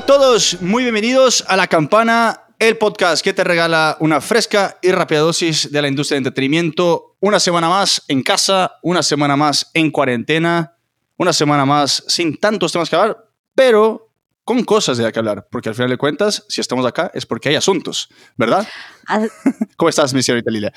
a todos, muy bienvenidos a La Campana, el podcast que te regala una fresca y rápida dosis de la industria de entretenimiento. Una semana más en casa, una semana más en cuarentena, una semana más sin tantos temas que hablar, pero con cosas de que hablar, porque al final de cuentas, si estamos acá es porque hay asuntos, ¿verdad? ¿Cómo estás, mi señorita Lilia?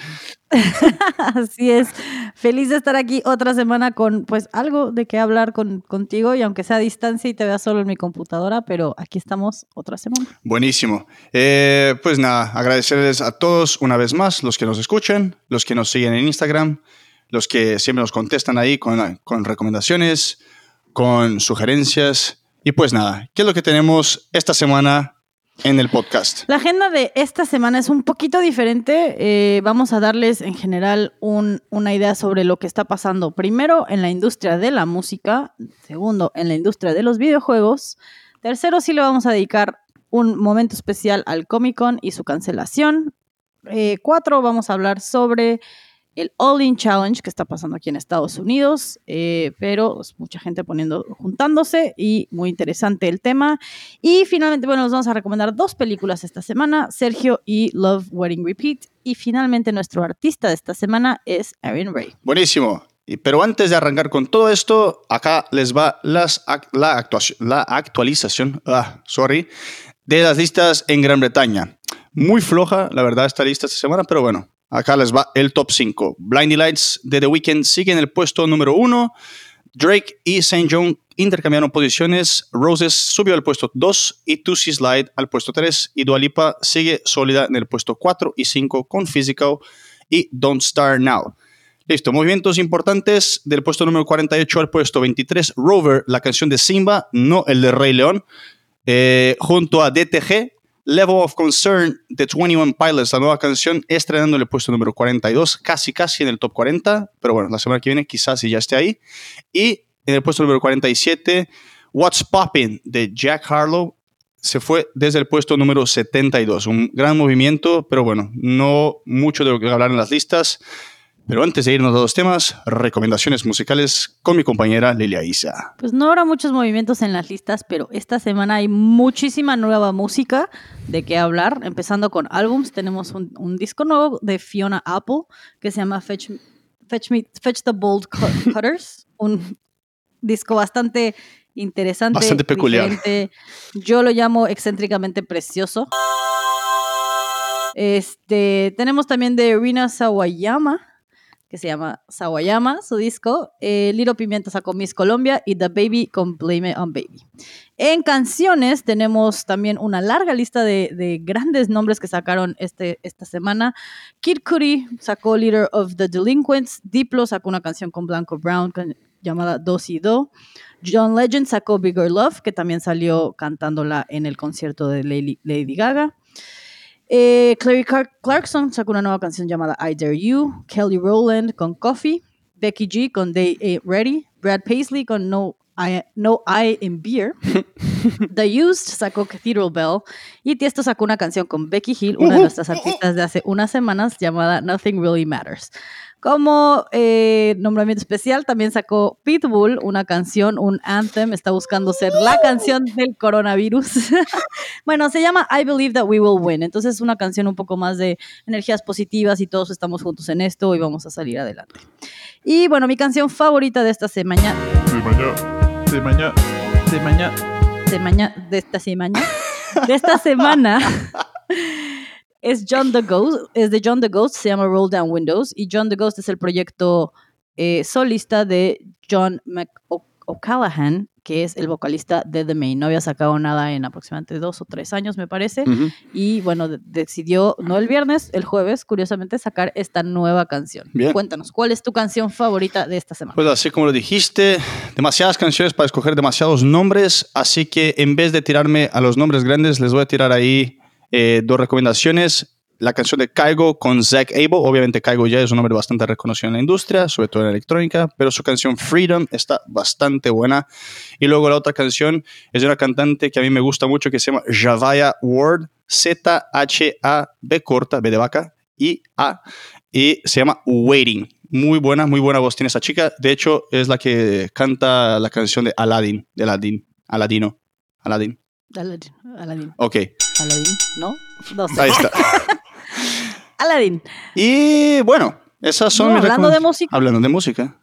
Así es. Feliz de estar aquí otra semana con pues algo de qué hablar con, contigo y aunque sea a distancia y te vea solo en mi computadora, pero aquí estamos otra semana. Buenísimo. Eh, pues nada, agradecerles a todos una vez más, los que nos escuchan, los que nos siguen en Instagram, los que siempre nos contestan ahí con, con recomendaciones, con sugerencias. Y pues nada, ¿qué es lo que tenemos esta semana en el podcast? La agenda de esta semana es un poquito diferente. Eh, vamos a darles en general una idea sobre lo que está pasando primero en la industria de la música, segundo en la industria de los videojuegos, tercero sí le vamos a dedicar un momento especial al Comic Con y su cancelación. Eh, cuatro vamos a hablar sobre el All-In Challenge que está pasando aquí en Estados Unidos, eh, pero mucha gente poniendo, juntándose y muy interesante el tema. Y finalmente, bueno, nos vamos a recomendar dos películas esta semana, Sergio y Love Wedding Repeat. Y finalmente nuestro artista de esta semana es Aaron Ray. Buenísimo. Pero antes de arrancar con todo esto, acá les va las, la, la actualización, ah, sorry, de las listas en Gran Bretaña. Muy floja, la verdad, esta lista esta semana, pero bueno, Acá les va el top 5. Blinding Lights de The Weeknd sigue en el puesto número 1. Drake y St. John intercambiaron posiciones. Roses subió al puesto 2 y Tusi Slide al puesto 3. Y Dualipa sigue sólida en el puesto 4 y 5 con Physical y Don't Start Now. Listo, movimientos importantes del puesto número 48 al puesto 23. Rover, la canción de Simba, no el de Rey León, eh, junto a DTG, Level of Concern de 21 Pilots, la nueva canción, estrenando en el puesto número 42, casi casi en el top 40, pero bueno, la semana que viene quizás ya esté ahí. Y en el puesto número 47, What's Poppin' de Jack Harlow se fue desde el puesto número 72. Un gran movimiento, pero bueno, no mucho de lo que hablar en las listas. Pero antes de irnos a los temas, recomendaciones musicales con mi compañera Lilia Isa. Pues no habrá muchos movimientos en las listas, pero esta semana hay muchísima nueva música de qué hablar. Empezando con álbums, tenemos un, disco nuevo de Fiona Apple que se llama Fetch, Fetch, Me, Fetch the Bold Cutters. un disco bastante interesante. Bastante peculiar. Yo lo llamo excéntricamente precioso. Este, tenemos también de Rina Sawayama que se llama Sawayama, su disco. Eh, Liro Pimienta sacó Miss Colombia y The Baby con Blame on Baby. En canciones tenemos también una larga lista de, grandes nombres que sacaron este, esta semana. Kid Cudi sacó Leader of the Delinquents. Diplo sacó una canción con Blanco Brown llamada Dos y Do. John Legend sacó Bigger Love, que también salió cantándola en el concierto de Lady Gaga. Eh, Clary Clarkson sacó una nueva canción llamada I Dare You, Kelly Rowland con Coffee, Becky G con They Ain't Ready, Brad Paisley con No I, no I in Beer, The Used sacó Cathedral Bell y Tiesto sacó una canción con Becky Hill, una de nuestras artistas de hace unas semanas llamada Nothing Really Matters. Como eh, nombramiento especial, también sacó Pitbull una canción, un anthem, está buscando ser la canción del coronavirus. bueno, se llama I Believe That We Will Win. Entonces es una canción un poco más de energías positivas y todos estamos juntos en esto y vamos a salir adelante. Y bueno, mi canción favorita de esta semana. De esta semana. De esta semana. es John the Ghost, es de John the Ghost, se llama Roll Down Windows, y John the Ghost es el proyecto eh, solista de John McO'Callaghan, que es el vocalista de The Main. No había sacado nada en aproximadamente dos o tres años, me parece, y bueno, decidió, no el viernes, el jueves, curiosamente, sacar esta nueva canción. Cuéntanos, ¿cuál es tu canción favorita de esta semana? Pues así como lo dijiste, demasiadas canciones para escoger demasiados nombres, así que en vez de tirarme a los nombres grandes, les voy a tirar ahí eh, dos recomendaciones. La canción de Kaigo con Zach Abel. Obviamente Kaigo ya es un nombre bastante reconocido en la industria, sobre todo en la electrónica, pero su canción Freedom está bastante buena. Y luego la otra canción es de una cantante que a mí me gusta mucho que se llama Javaya Ward, Z-H-A-B corta, B de vaca, I-A, y se llama Waiting. Muy buena, muy buena voz tiene esa chica. De hecho, es la que canta la canción de Aladdin, de Aladdin, Aladino, Aladdin. Aladdin. Aladdin. Ok, Aladdin, ¿no? No sé. ahí está. Aladdin. Y bueno, esas son No, mis hablando de música. Hablando de música.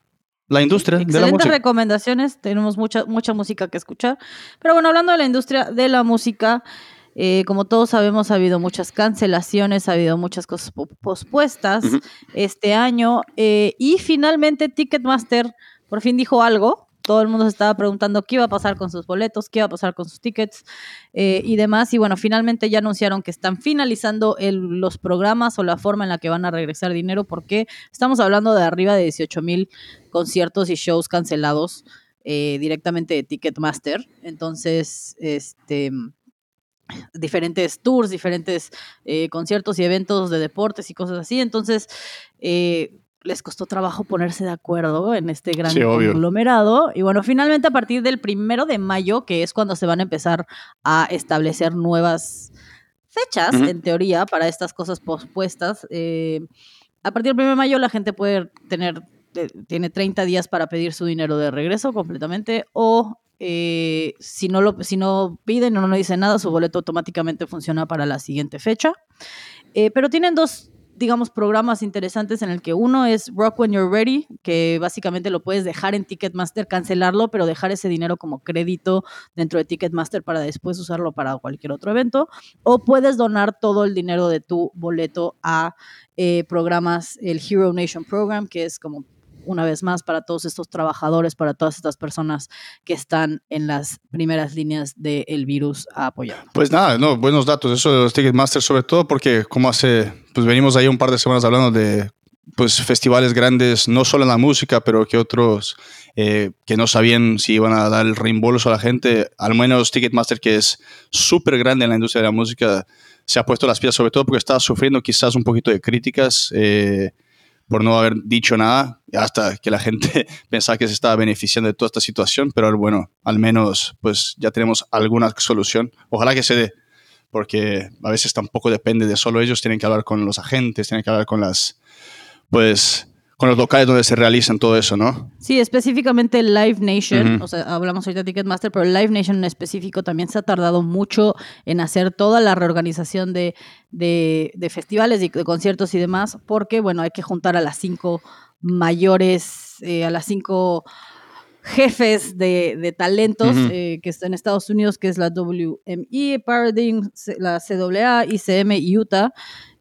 La industria de la Excelentes música. recomendaciones, tenemos mucha, mucha música que escuchar. Pero bueno, hablando de la industria de la música, eh, como todos sabemos, ha habido muchas cancelaciones, ha habido muchas cosas po- pospuestas este año. eh, y finalmente Ticketmaster por fin dijo algo. Todo el mundo se estaba preguntando qué iba a pasar con sus boletos, qué iba a pasar con sus tickets eh, y demás. Y bueno, finalmente ya anunciaron que están finalizando los programas o la forma en la que van a regresar dinero, porque estamos hablando de arriba de 18 mil conciertos y shows cancelados eh, directamente de Ticketmaster. Entonces, este diferentes tours, diferentes eh, conciertos y eventos de deportes y cosas así. Entonces, eh, les costó trabajo ponerse de acuerdo en este gran Sí, conglomerado. Y bueno, finalmente a partir del primero de mayo, que es cuando se van a empezar a establecer nuevas fechas, en teoría, para estas cosas pospuestas, eh, a partir del primero de mayo la gente puede tener, eh, tiene 30 días para pedir su dinero de regreso completamente o eh, si, no lo, si no piden o no dicen nada, su boleto automáticamente funciona para la siguiente fecha. Pero tienen dos, digamos, programas interesantes en el que uno es Rock When You're Ready, que básicamente lo puedes dejar en Ticketmaster, cancelarlo, pero dejar ese dinero como crédito dentro de Ticketmaster para después usarlo para cualquier otro evento. O puedes donar todo el dinero de tu boleto a eh, programas, el Hero Nation Program, que es como una vez más para todos estos trabajadores, para todas estas personas que están en las primeras líneas del virus a apoyar. Pues nada, no, buenos datos, eso de los Ticketmaster sobre todo porque como hace, pues venimos ahí un par de semanas hablando de pues festivales grandes, no solo en la música, pero que otros eh, que no sabían si iban a dar el reembolso a la gente, al menos Ticketmaster que es súper grande en la industria de la música, se ha puesto las piezas sobre todo porque estaba sufriendo quizás un poquito de críticas. eh, por no haber dicho nada, hasta que la gente pensaba que se estaba beneficiando de toda esta situación, pero bueno, al menos pues ya tenemos alguna solución. Ojalá que se dé, porque a veces tampoco depende de solo ellos, tienen que hablar con los agentes, tienen que hablar con las, pues, con los locales donde se realizan todo eso, ¿no? Sí, específicamente Live Nation, o sea, hablamos ahorita de Ticketmaster, pero Live Nation en específico también se ha tardado mucho en hacer toda la reorganización de, de, de festivales y de conciertos y demás, porque, bueno, hay que juntar a las cinco mayores, eh, a las cinco jefes de, de talentos eh, que están en Estados Unidos, que es la WME, Paradigm, la CAA, ICM y Utah.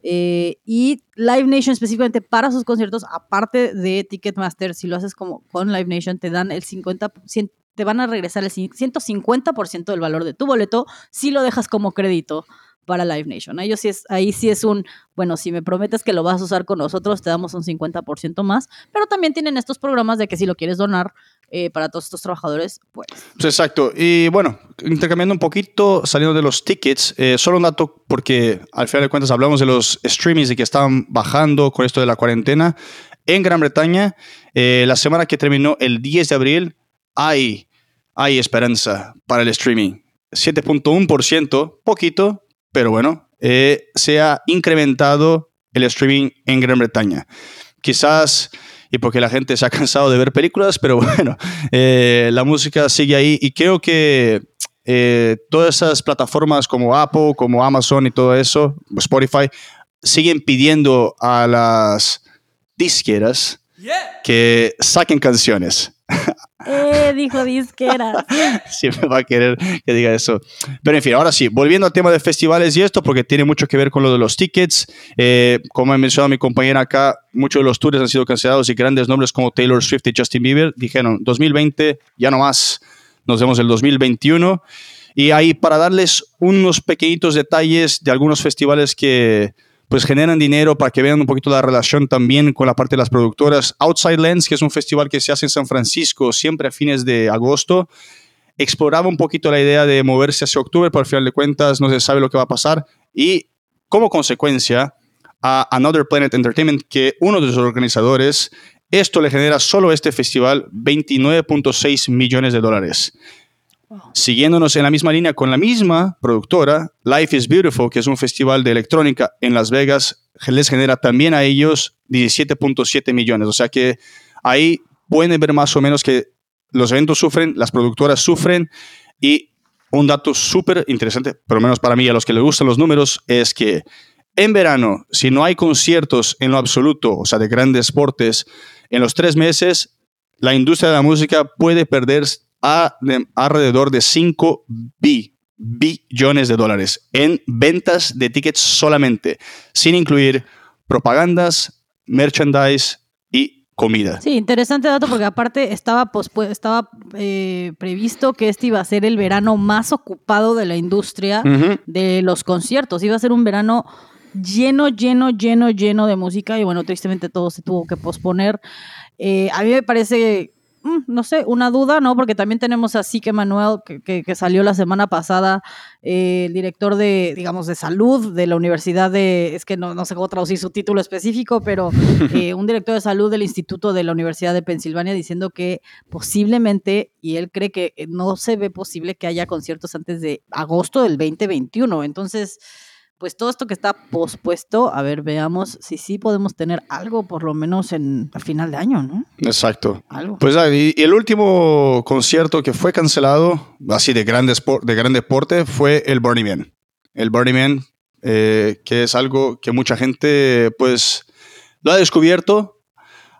Eh, y Live Nation específicamente para sus conciertos, aparte de Ticketmaster, si lo haces como con Live Nation, te dan el 50, cien- te van a regresar el cin- 150% del valor de tu boleto si lo dejas como crédito para Live Nation. Ellos sí es, ahí sí es un, bueno, si me prometes que lo vas a usar con nosotros, te damos un 50% más, pero también tienen estos programas de que si lo quieres donar eh, para todos estos trabajadores, pues. Pues exacto. Y bueno, intercambiando un poquito, saliendo de los tickets, eh, solo un dato, porque al final de cuentas hablamos de los streamings y que estaban bajando con esto de la cuarentena. En Gran Bretaña, eh, la semana que terminó el 10 de abril, hay, hay esperanza para el streaming. 7.1%, poquito, pero bueno, eh, se ha incrementado el streaming en Gran Bretaña. Quizás, y porque la gente se ha cansado de ver películas, pero bueno, eh, la música sigue ahí y creo que eh, todas esas plataformas como Apple, como Amazon y todo eso, Spotify, siguen pidiendo a las disqueras que saquen canciones. ¡Eh! Dijo disquera. Siempre va a querer que diga eso. Pero en fin, ahora sí, volviendo al tema de festivales y esto, porque tiene mucho que ver con lo de los tickets. Eh, como ha mencionado mi compañera acá, muchos de los tours han sido cancelados y grandes nombres como Taylor Swift y Justin Bieber dijeron 2020, ya no más, nos vemos el 2021. Y ahí para darles unos pequeñitos detalles de algunos festivales que pues generan dinero para que vean un poquito la relación también con la parte de las productoras. Outside Lens, que es un festival que se hace en San Francisco siempre a fines de agosto, exploraba un poquito la idea de moverse hacia octubre, pero al final de cuentas no se sabe lo que va a pasar. Y como consecuencia, a Another Planet Entertainment, que uno de sus organizadores, esto le genera solo este festival 29.6 millones de dólares. Siguiéndonos en la misma línea con la misma productora, Life is Beautiful, que es un festival de electrónica en Las Vegas, les genera también a ellos 17.7 millones. O sea que ahí pueden ver más o menos que los eventos sufren, las productoras sufren y un dato súper interesante, por lo menos para mí, a los que les gustan los números, es que en verano, si no hay conciertos en lo absoluto, o sea, de grandes deportes, en los tres meses, la industria de la música puede perder a, de, alrededor de 5 billones de dólares en ventas de tickets solamente, sin incluir propagandas, merchandise y comida. Sí, interesante dato porque aparte estaba, estaba eh, previsto que este iba a ser el verano más ocupado de la industria uh -huh. de los conciertos. Iba a ser un verano lleno, lleno, lleno, lleno de música y bueno, tristemente todo se tuvo que posponer. Eh, a mí me parece, mm, no sé, una duda, ¿no? Porque también tenemos a Sique Manuel, que, que, que, salió la semana pasada, eh, el director de, digamos, de salud de la Universidad de, es que no, no sé cómo traducir su título específico, pero eh, un director de salud del Instituto de la Universidad de Pensilvania diciendo que posiblemente, y él cree que no se ve posible que haya conciertos antes de agosto del 2021. Entonces pues todo esto que está pospuesto, a ver, veamos si sí podemos tener algo por lo menos en a final de año, ¿no? Exacto. Algo. Pues y el último concierto que fue cancelado, así de gran, de gran deporte, fue el Burning Man. El Burning Man, eh, que es algo que mucha gente pues lo ha descubierto.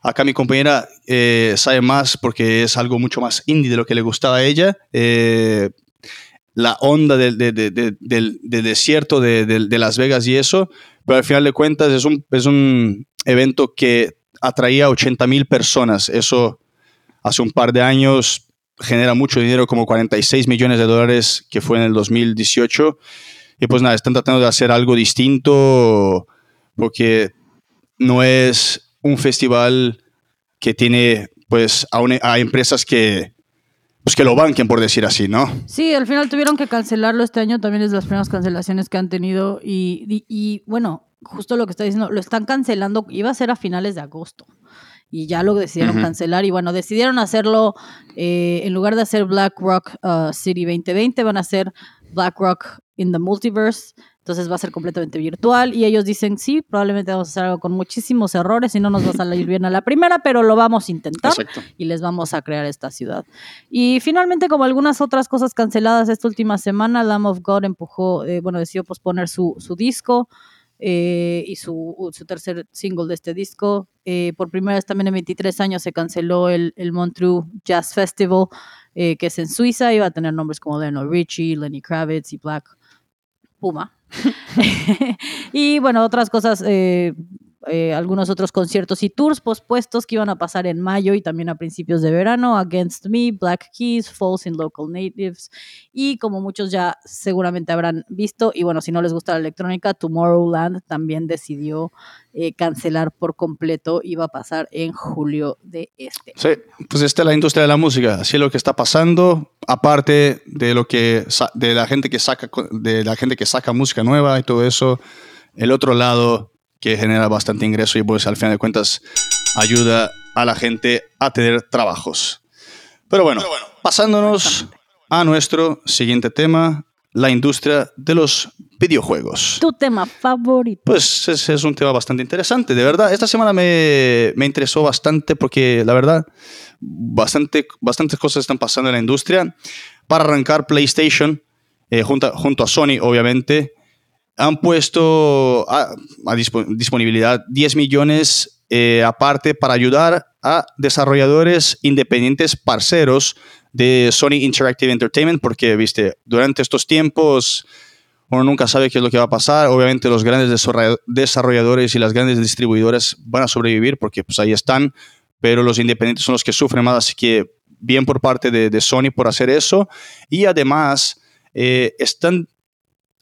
Acá mi compañera eh, sabe más porque es algo mucho más indie de lo que le gustaba a ella. Eh, la onda del, de, de, de, del, del desierto de, Las Vegas y eso, pero al final de cuentas es un, es un evento que atraía a 80 mil personas. Eso hace un par de años genera mucho dinero, como 46 millones de dólares, que fue en el 2018. Y pues nada, están tratando de hacer algo distinto porque no es un festival que tiene pues a, una, a empresas que, pues que lo banquen, por decir así, ¿no? Sí, al final tuvieron que cancelarlo este año, también es de las primeras cancelaciones que han tenido y, y, y, bueno, justo lo que está diciendo, lo están cancelando, iba a ser a finales de agosto y ya lo decidieron uh -huh. cancelar y bueno, decidieron hacerlo, eh, en lugar de hacer Black Rock uh, City 2020, van a hacer Black Rock in the Multiverse, entonces va a ser completamente virtual y ellos dicen, sí, probablemente vamos a hacer algo con muchísimos errores y no nos va a salir bien a la primera, pero lo vamos a intentar Exacto. y les vamos a crear esta ciudad. Y finalmente, como algunas otras cosas canceladas esta última semana, Lamb of God empujó, eh, bueno, decidió posponer su, su disco. Eh, y su, su, tercer single de este disco. Eh, por primera vez también en 23 años se canceló el, el Montreux Jazz Festival, eh, que es en Suiza, iba a tener nombres como Lionel Richie, Lenny Kravitz y Black Puma. y bueno, otras cosas, eh, eh, algunos otros conciertos y tours pospuestos que iban a pasar en mayo y también a principios de verano, Against Me, Black Keys, Falls in Local Natives y como muchos ya seguramente habrán visto, y bueno, si no les gusta la electrónica, Tomorrowland también decidió eh, cancelar por completo, iba a pasar en julio de este. Sí, pues esta es la industria de la música, así es lo que está pasando, aparte de lo que de la gente que saca de la gente que saca música nueva y todo eso, el otro lado que genera bastante ingreso y pues al final de cuentas ayuda a la gente a tener trabajos. Pero bueno, Pero bueno pasándonos a nuestro siguiente tema, la industria de los videojuegos. Tu tema favorito. Pues es, es un tema bastante interesante, de verdad. Esta semana me, me interesó bastante porque la verdad, bastante, bastantes cosas están pasando en la industria. Para arrancar PlayStation, eh, junto, junto a Sony, obviamente, han puesto a, a disponibilidad 10 millones eh, aparte para ayudar a desarrolladores independientes parceros de Sony Interactive Entertainment, porque, viste, durante estos tiempos uno nunca sabe qué es lo que va a pasar. Obviamente los grandes desarrolladores y las grandes distribuidoras van a sobrevivir porque pues ahí están, pero los independientes son los que sufren más, así que bien por parte de, de Sony por hacer eso. Y además eh, están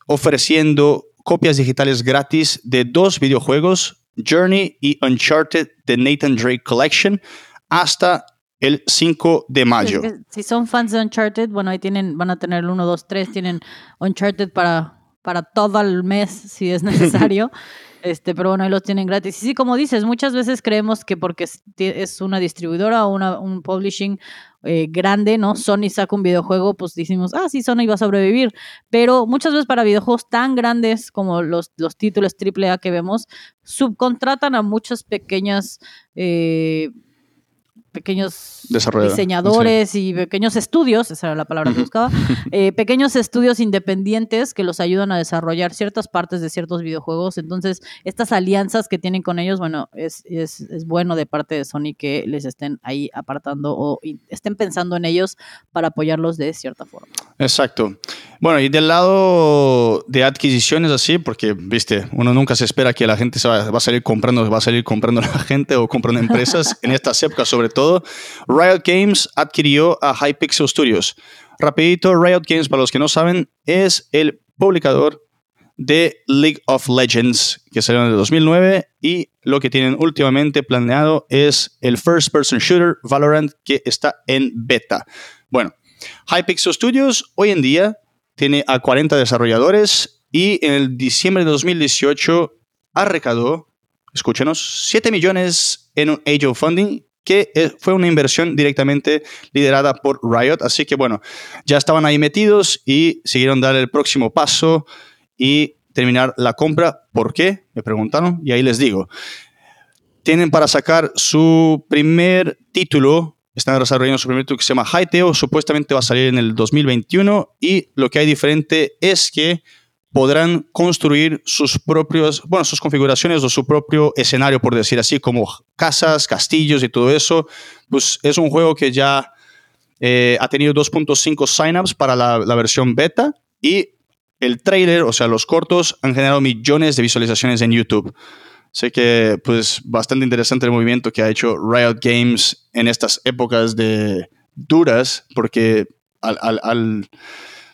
ofreciendo copias digitales gratis de dos videojuegos, Journey y Uncharted de Nathan Drake Collection, hasta el 5 de mayo. Si son fans de Uncharted, bueno, ahí tienen, van a tener el 1, 2, 3, tienen Uncharted para, para todo el mes si es necesario. Este, pero bueno, ahí los tienen gratis. Y sí, como dices, muchas veces creemos que porque es una distribuidora o una, un publishing eh, grande, ¿no? Sony saca un videojuego, pues decimos, ah, sí, Sony va a sobrevivir. Pero muchas veces para videojuegos tan grandes como los, los títulos AAA que vemos, subcontratan a muchas pequeñas... Eh, pequeños diseñadores y pequeños estudios, esa era la palabra que buscaba, eh, pequeños estudios independientes que los ayudan a desarrollar ciertas partes de ciertos videojuegos. Entonces, estas alianzas que tienen con ellos, bueno, es, es, es bueno de parte de Sony que les estén ahí apartando o estén pensando en ellos para apoyarlos de cierta forma. Exacto. Bueno, y del lado de adquisiciones así, porque, viste, uno nunca se espera que la gente se va, va a salir comprando, va a salir comprando la gente o comprando empresas, en estas épocas sobre todo. Riot Games adquirió a Hypixel Studios. Rapidito, Riot Games, para los que no saben, es el publicador de League of Legends, que salió en el 2009, y lo que tienen últimamente planeado es el First Person Shooter Valorant, que está en beta. Bueno, Hypixel Studios hoy en día tiene a 40 desarrolladores y en el diciembre de 2018 arrecadó, escúchenos, 7 millones en un of Funding que eh, fue una inversión directamente liderada por Riot. Así que bueno, ya estaban ahí metidos y siguieron dar el próximo paso y terminar la compra. ¿Por qué? Me preguntaron y ahí les digo. Tienen para sacar su primer título, están desarrollando su primer título que se llama Hyteo, supuestamente va a salir en el 2021 y lo que hay diferente es que podrán construir sus propios, bueno, sus configuraciones o su propio escenario, por decir así, como casas, castillos y todo eso. Pues es un juego que ya eh, ha tenido 2.5 signups para la, la versión beta y el trailer, o sea, los cortos, han generado millones de visualizaciones en YouTube. Sé que, pues, bastante interesante el movimiento que ha hecho Riot Games en estas épocas de duras, porque al, al, al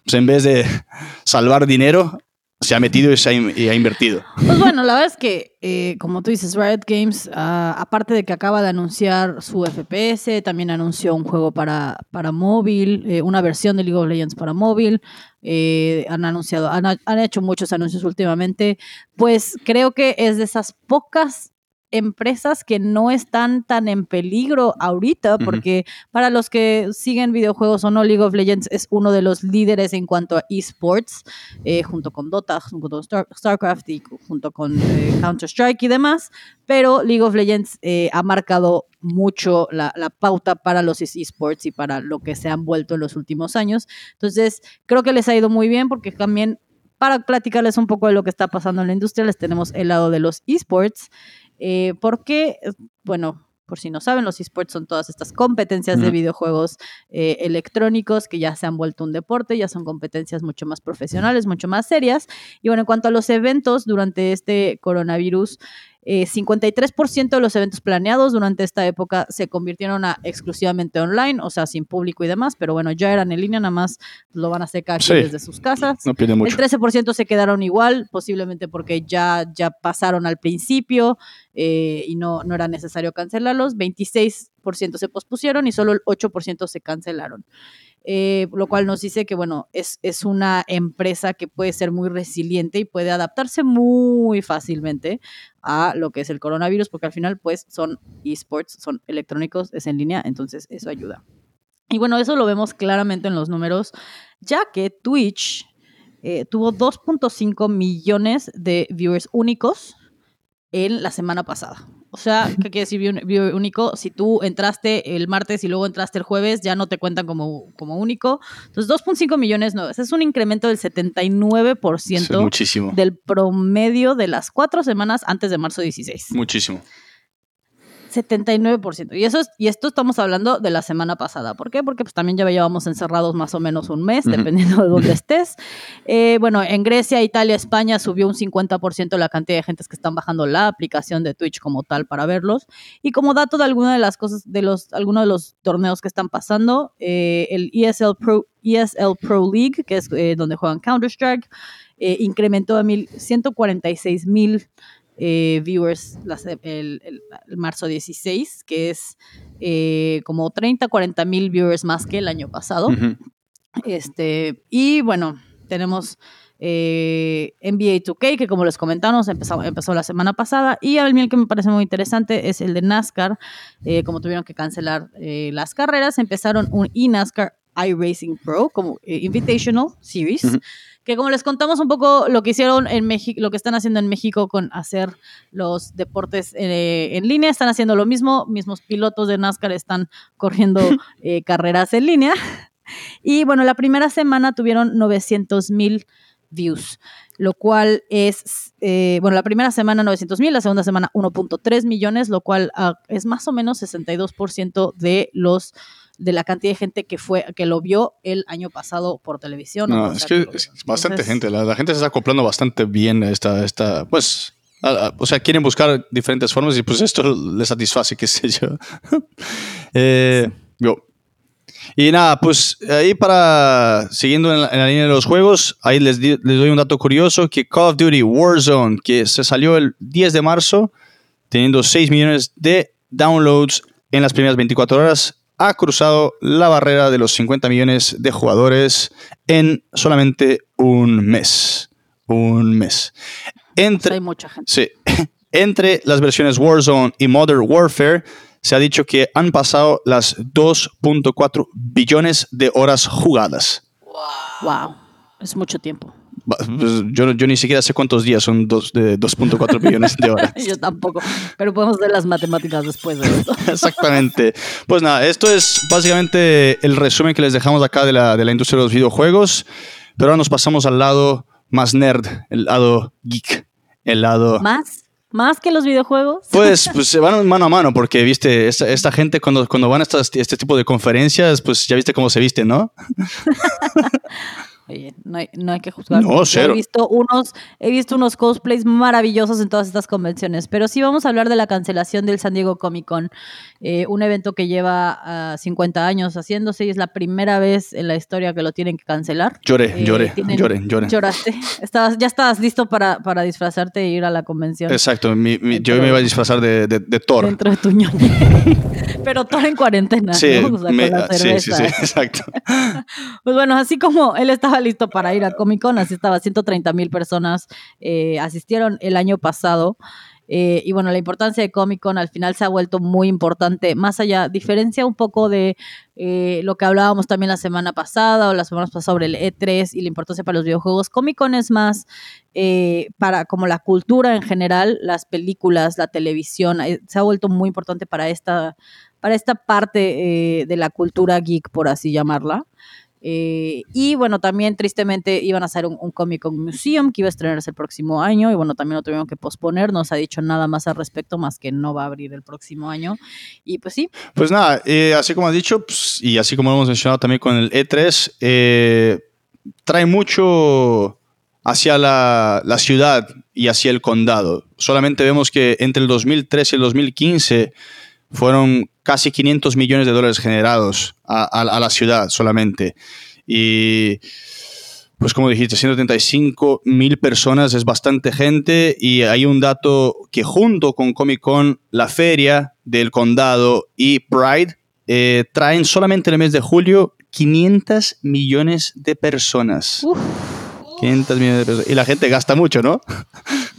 pues en vez de salvar dinero, se ha metido y, se ha, invertido. Pues bueno, la verdad es que, eh, como tú dices, Riot Games, uh, aparte de que acaba de anunciar su FPS, también anunció un juego para, para móvil, eh, una versión de League of Legends para móvil. Eh, han anunciado, han, han hecho muchos anuncios últimamente. Pues creo que es de esas pocas empresas que no están tan en peligro ahorita, porque para los que siguen videojuegos o no, League of Legends es uno de los líderes en cuanto a esports, eh, junto con Dota, junto con Star StarCraft y junto con eh, Counter-Strike y demás, pero League of Legends eh, ha marcado mucho la, la, pauta para los esports y para lo que se han vuelto en los últimos años. Entonces, creo que les ha ido muy bien porque también para platicarles un poco de lo que está pasando en la industria, les tenemos el lado de los esports. Eh, porque, bueno, por si no saben, los esports son todas estas competencias de videojuegos eh, electrónicos que ya se han vuelto un deporte, ya son competencias mucho más profesionales, mucho más serias. Y bueno, en cuanto a los eventos durante este coronavirus, eh, 53% de los eventos planeados durante esta época se convirtieron a exclusivamente online, o sea, sin público y demás, pero bueno, ya eran en línea, nada más lo van a hacer cada Sí. desde sus casas. No pide mucho. El 13% se quedaron igual, posiblemente porque ya, ya pasaron al principio eh, y no, no era necesario cancelarlos. 26% se pospusieron y solo el 8% se cancelaron. Eh, lo cual nos dice que, bueno, es, es una empresa que puede ser muy resiliente y puede adaptarse muy fácilmente a lo que es el coronavirus, porque al final, pues, son esports, son electrónicos, es en línea, entonces eso ayuda. Y bueno, eso lo vemos claramente en los números, ya que Twitch eh, tuvo 2.5 millones de viewers únicos en la semana pasada. O sea, ¿qué quiere decir view- viewer único? Si tú entraste el martes y luego entraste el jueves, ya no te cuentan como, como único. Entonces, 2.5 millones nuevos. Es un incremento del 79% Sí, muchísimo. del promedio de las cuatro semanas antes de marzo 16. Muchísimo. 79%. Y eso es, y esto estamos hablando de la semana pasada. ¿Por qué? Porque pues también ya llevamos encerrados más o menos un mes, dependiendo de dónde estés. Eh, bueno, en Grecia, Italia, España subió un 50% la cantidad de gentes que están bajando la aplicación de Twitch como tal para verlos. Y como dato de alguna de las cosas, de los, algunos de los torneos que están pasando, eh, el ESL Pro, ESL Pro League, que es eh, donde juegan Counter-Strike, incrementó a mil, 146 mil eh, viewers las- el, el- el marzo 16, que es eh, como 30, 40 mil viewers más que el año pasado. Este, y bueno, tenemos eh, NBA 2K, que como les comentamos, empezó, empezó la semana pasada. Y a mí el que me parece muy interesante es el de NASCAR. Como tuvieron que cancelar las carreras, empezaron un eNASCAR iRacing Pro como Invitational Series. Que como les contamos un poco lo que hicieron en México, lo que están haciendo en México con hacer los deportes eh, en línea, están haciendo lo mismo, mismos pilotos de NASCAR están corriendo eh, carreras en línea. Y bueno, la primera semana tuvieron 900 mil views, lo cual es, eh, bueno, la primera semana 900 mil, la segunda semana 1.3 millones, lo cual uh, es más o menos 62% de los de la cantidad de gente que fue que lo vio el año pasado por televisión. No, es que es bastante Entonces, gente, la, la, gente se está acoplando bastante bien a esta, esta pues, a, a, o sea, quieren buscar diferentes formas y pues esto les satisface, qué sé yo. eh, yo. Y nada, pues ahí para, siguiendo en la, en la línea de los juegos, ahí les, di, les, doy un dato curioso, que Call of Duty Warzone, que se salió el 10 de marzo, teniendo 6 millones de downloads en las primeras 24 horas, ha cruzado la barrera de los 50 millones de jugadores en solamente un mes. Un mes. Entre, hay mucha gente. Sí, entre las versiones Warzone y Modern Warfare, se ha dicho que han pasado las 2.4 billones de horas jugadas. Wow. wow. Es mucho tiempo. Pues yo, yo, ni siquiera sé cuántos días son 2.4 billones de horas. yo tampoco, pero podemos hacer las matemáticas después de esto. Exactamente. Pues nada, esto es básicamente el resumen que les dejamos acá de la, de la industria de los videojuegos, pero ahora nos pasamos al lado más nerd, el lado geek, el lado... ¿Más? ¿Más que los videojuegos? Pues, pues se van mano a mano, porque, viste, esta, esta gente cuando, cuando van a estas, este tipo de conferencias, pues ya viste cómo se viste, ¿no? Oye, no hay, no hay que juzgar. No, cero. He visto, unos, he visto unos cosplays maravillosos en todas estas convenciones, pero sí vamos a hablar de la cancelación del San Diego Comic Con, eh, un evento que lleva uh, 50 años haciéndose y es la primera vez en la historia que lo tienen que cancelar. Lloré, eh, lloré, tienen, lloré, lloré. Lloraste. Estabas, ya estabas listo para, para disfrazarte e ir a la convención. Exacto, mi, mi, yo me iba a disfrazar de, de, de Thor. Dentro de tu ñoñe. pero Thor en cuarentena. Sí, ¿no? o sea, me, sí, sí, sí, exacto. pues bueno, así como él estaba listo para ir a Comic Con, así estaba, 130 mil personas eh, asistieron el año pasado. Eh, y bueno, la importancia de Comic Con al final se ha vuelto muy importante, más allá, diferencia un poco de eh, lo que hablábamos también la semana pasada o las semanas pasadas sobre el E3 y la importancia para los videojuegos. Comic Con es más eh, para como la cultura en general, las películas, la televisión, eh, se ha vuelto muy importante para esta, para esta parte de la cultura geek, por así llamarla. Eh, y bueno, también tristemente iban a hacer un, un, Comic Con Museum que iba a estrenarse el próximo año y bueno, también lo tuvieron que posponer, no se ha dicho nada más al respecto más que no va a abrir el próximo año y pues sí. Pues nada, eh, así como has dicho pues, y así como lo hemos mencionado también con el E3, eh, trae mucho hacia la, la, ciudad y hacia el condado. Solamente vemos que entre el 2013 y el 2015 fueron casi 500 millones de dólares generados a, a, a la ciudad solamente. Y pues como dijiste, 135 mil personas es bastante gente y hay un dato que junto con Comic Con, la feria del condado y Pride eh, traen solamente en el mes de julio 500 millones de personas. Uf. 500 millones de personas. Y la gente gasta mucho, ¿no?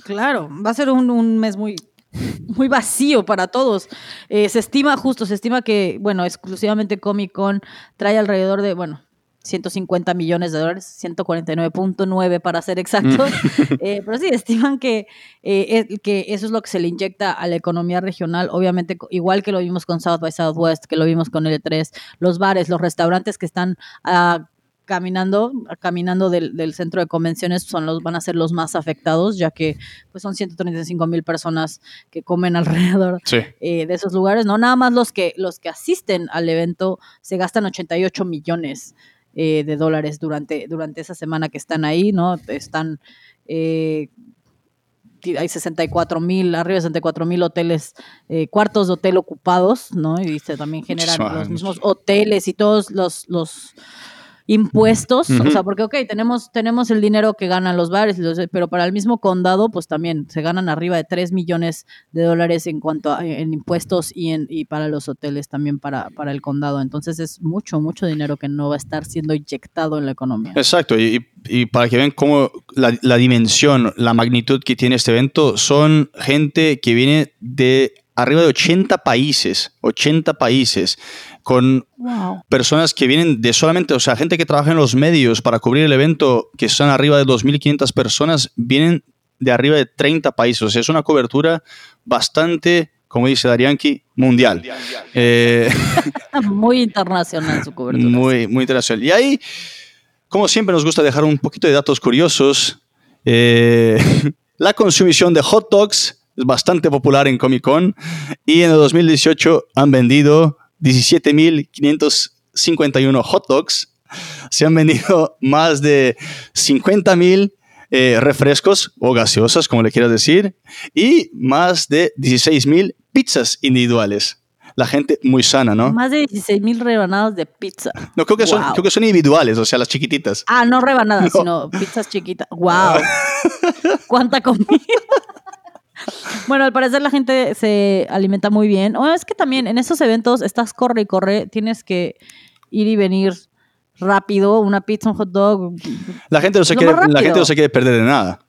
Claro, va a ser un, un mes muy muy vacío para todos. Eh, se estima, justo, se estima que, bueno, exclusivamente Comic Con trae alrededor de, bueno, 150 millones de dólares, 149.9 para ser exactos. eh, pero sí, estiman que, eh, que eso es lo que se le inyecta a la economía regional. Obviamente, igual que lo vimos con South by Southwest, que lo vimos con L3, los bares, los restaurantes que están a caminando, caminando del, del, centro de convenciones son los, van a ser los más afectados, ya que pues son 135 mil personas que comen alrededor sí. eh, de esos lugares, ¿no? Nada más los que, los que asisten al evento se gastan 88 millones eh, de dólares durante, durante esa semana que están ahí, ¿no? Están... Eh, hay 64 mil, arriba de 64 mil hoteles, eh, cuartos de hotel ocupados, ¿no? Y se también generan los mismos hoteles y todos los, los impuestos, uh -huh. o sea, porque, ok, tenemos, tenemos el dinero que ganan los bares, pero para el mismo condado, pues también se ganan arriba de 3 millones de dólares en cuanto a en impuestos y, en, y para los hoteles también para, para el condado. Entonces es mucho, mucho dinero que no va a estar siendo inyectado en la economía. Exacto, y, y para que vean cómo la, la dimensión, la magnitud que tiene este evento, son gente que viene de arriba de 80 países, 80 países, con Wow. personas que vienen de solamente, o sea, gente que trabaja en los medios para cubrir el evento, que son arriba de 2.500 personas, vienen de arriba de 30 países. O sea, es una cobertura bastante, como dice Darianki, mundial. Eh, Muy internacional su cobertura. muy, muy internacional. Y ahí, como siempre, nos gusta dejar un poquito de datos curiosos. Eh, la consumición de hot dogs es bastante popular en Comic Con y en el 2018 han vendido 17.551 hot dogs. Se han vendido más de 50.000 eh, refrescos o gaseosas, como le quieras decir, y más de 16.000 pizzas individuales. La gente muy sana, ¿no? Más de 16 mil rebanadas de pizza. No, creo que, son, Wow. creo que son individuales, o sea, las chiquititas. Ah, no rebanadas, No. sino pizzas chiquitas. ¡Wow! ¿Cuánta comida? Bueno, al parecer la gente se alimenta muy bien. O es que también en esos eventos estás corre y corre, tienes que ir y venir rápido, una pizza, un hot dog. La gente no se, quiere, la gente no se quiere perder de nada.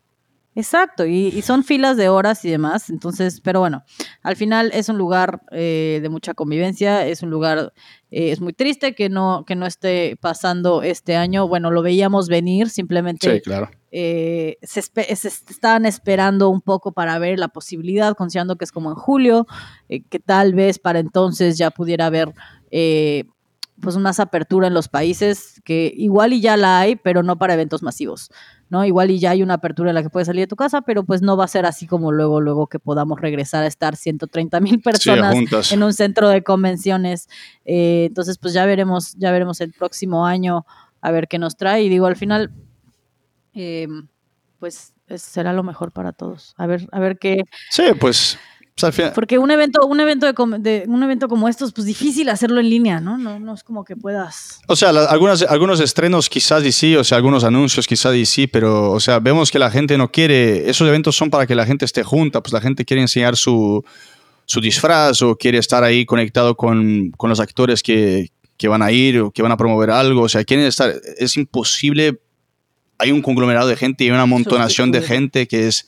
Exacto, y, y son filas de horas y demás. Entonces, pero bueno, al final es un lugar eh, de mucha convivencia, es un lugar, eh, es muy triste que no, que no esté pasando este año. Bueno, lo veíamos venir, simplemente claro. Eh, se, espe- se est- estaban esperando un poco para ver la posibilidad, considerando que es como en julio, eh, que tal vez para entonces ya pudiera haber eh, pues más apertura en los países, que igual y ya la hay, pero no para eventos masivos, ¿no? Igual y ya hay una apertura en la que puedes salir de tu casa, pero pues no va a ser así como luego, luego que podamos regresar a estar 130 mil personas en un centro de convenciones. Eh, entonces, pues ya veremos, ya veremos el próximo año a ver qué nos trae. Y digo, al final, eh, pues es- será lo mejor para todos. A ver, a ver qué. Sí, pues, pues, Porque un evento, un evento de, un evento como estos, pues difícil hacerlo en línea, ¿no? No, no es como que puedas. O sea, la- algunas, algunos estrenos quizás y sí, o sea, algunos anuncios quizás y sí, pero, o sea, vemos que la gente no quiere, esos eventos son para que la gente esté junta, pues la gente quiere enseñar su, su disfraz o quiere estar ahí conectado con, con los actores que, que van a ir o que van a promover algo, o sea, quieren estar, es imposible, hay un conglomerado de gente y una amontonación de gente que es...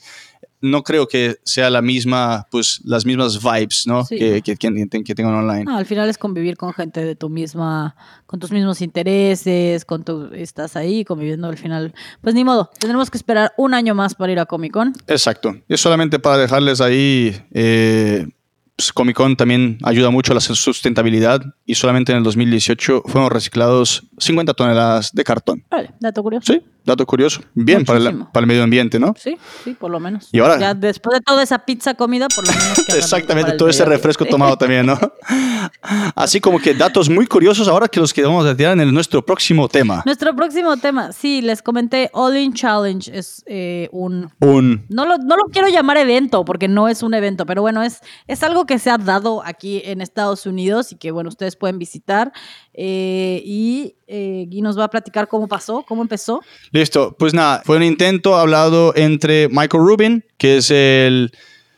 No creo que sea la misma, pues, las mismas vibes, ¿no? Sí. Que, que, que- que tengan online. No, al final es convivir con gente de tu misma, con tus mismos intereses, con tu, estás ahí conviviendo al final. Pues ni modo, tendremos que esperar un año más para ir a Comic Con. Exacto. Y es solamente para dejarles ahí. eh, pues, Comic Con también ayuda mucho a la sustentabilidad y solamente en el 2018 fueron reciclados 50 toneladas de cartón. Vale, dato curioso. Sí, dato curioso. Bien para el, Muchísimo. para el medio ambiente, ¿no? Sí, sí, por lo menos. Y ahora- Ya después de toda esa pizza comida, por lo menos. que Exactamente, todo ese refresco tomado también, ¿no? Así como que datos muy curiosos ahora que los que vamos a tirar en nuestro próximo tema. Nuestro próximo tema, sí, les comenté, All In Challenge es eh, un... Un... No lo, no lo quiero llamar evento porque no es un evento, pero bueno, es, es algo que se ha dado aquí en Estados Unidos y que, bueno, ustedes pueden visitar. Eh, y eh, nos va a platicar cómo pasó, cómo empezó. Listo, pues nada, fue un intento hablado entre Michael Rubin, que es el,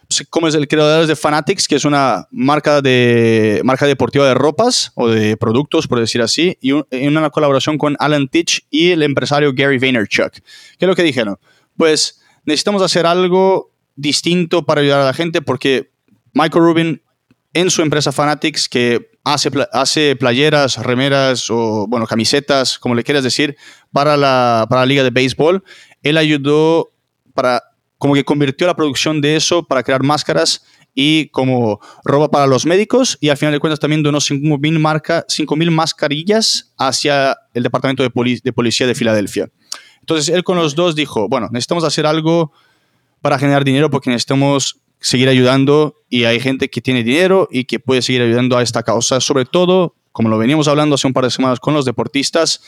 pues, como es el creador de Fanatics, que es una marca, de, marca deportiva de ropas o de productos, por decir así, y un- una colaboración con Alan Titch y el empresario Gary Vaynerchuk. ¿Qué es lo que dijeron? Pues necesitamos hacer algo distinto para ayudar a la gente porque Michael Rubin en su empresa Fanatics, que hace, hace playeras, remeras o, bueno, camisetas, como le quieras decir, para la, para la liga de béisbol, él ayudó para, como que convirtió la producción de eso para crear máscaras y como ropa para los médicos y al final de cuentas también donó 5.000 marca, 5.000 mascarillas hacia el Departamento de, de Policía de Filadelfia. Entonces él con los dos dijo, bueno, necesitamos hacer algo para generar dinero porque necesitamos seguir ayudando y hay gente que tiene dinero y que puede seguir ayudando a esta causa, sobre todo, como lo veníamos hablando hace un par de semanas con los deportistas,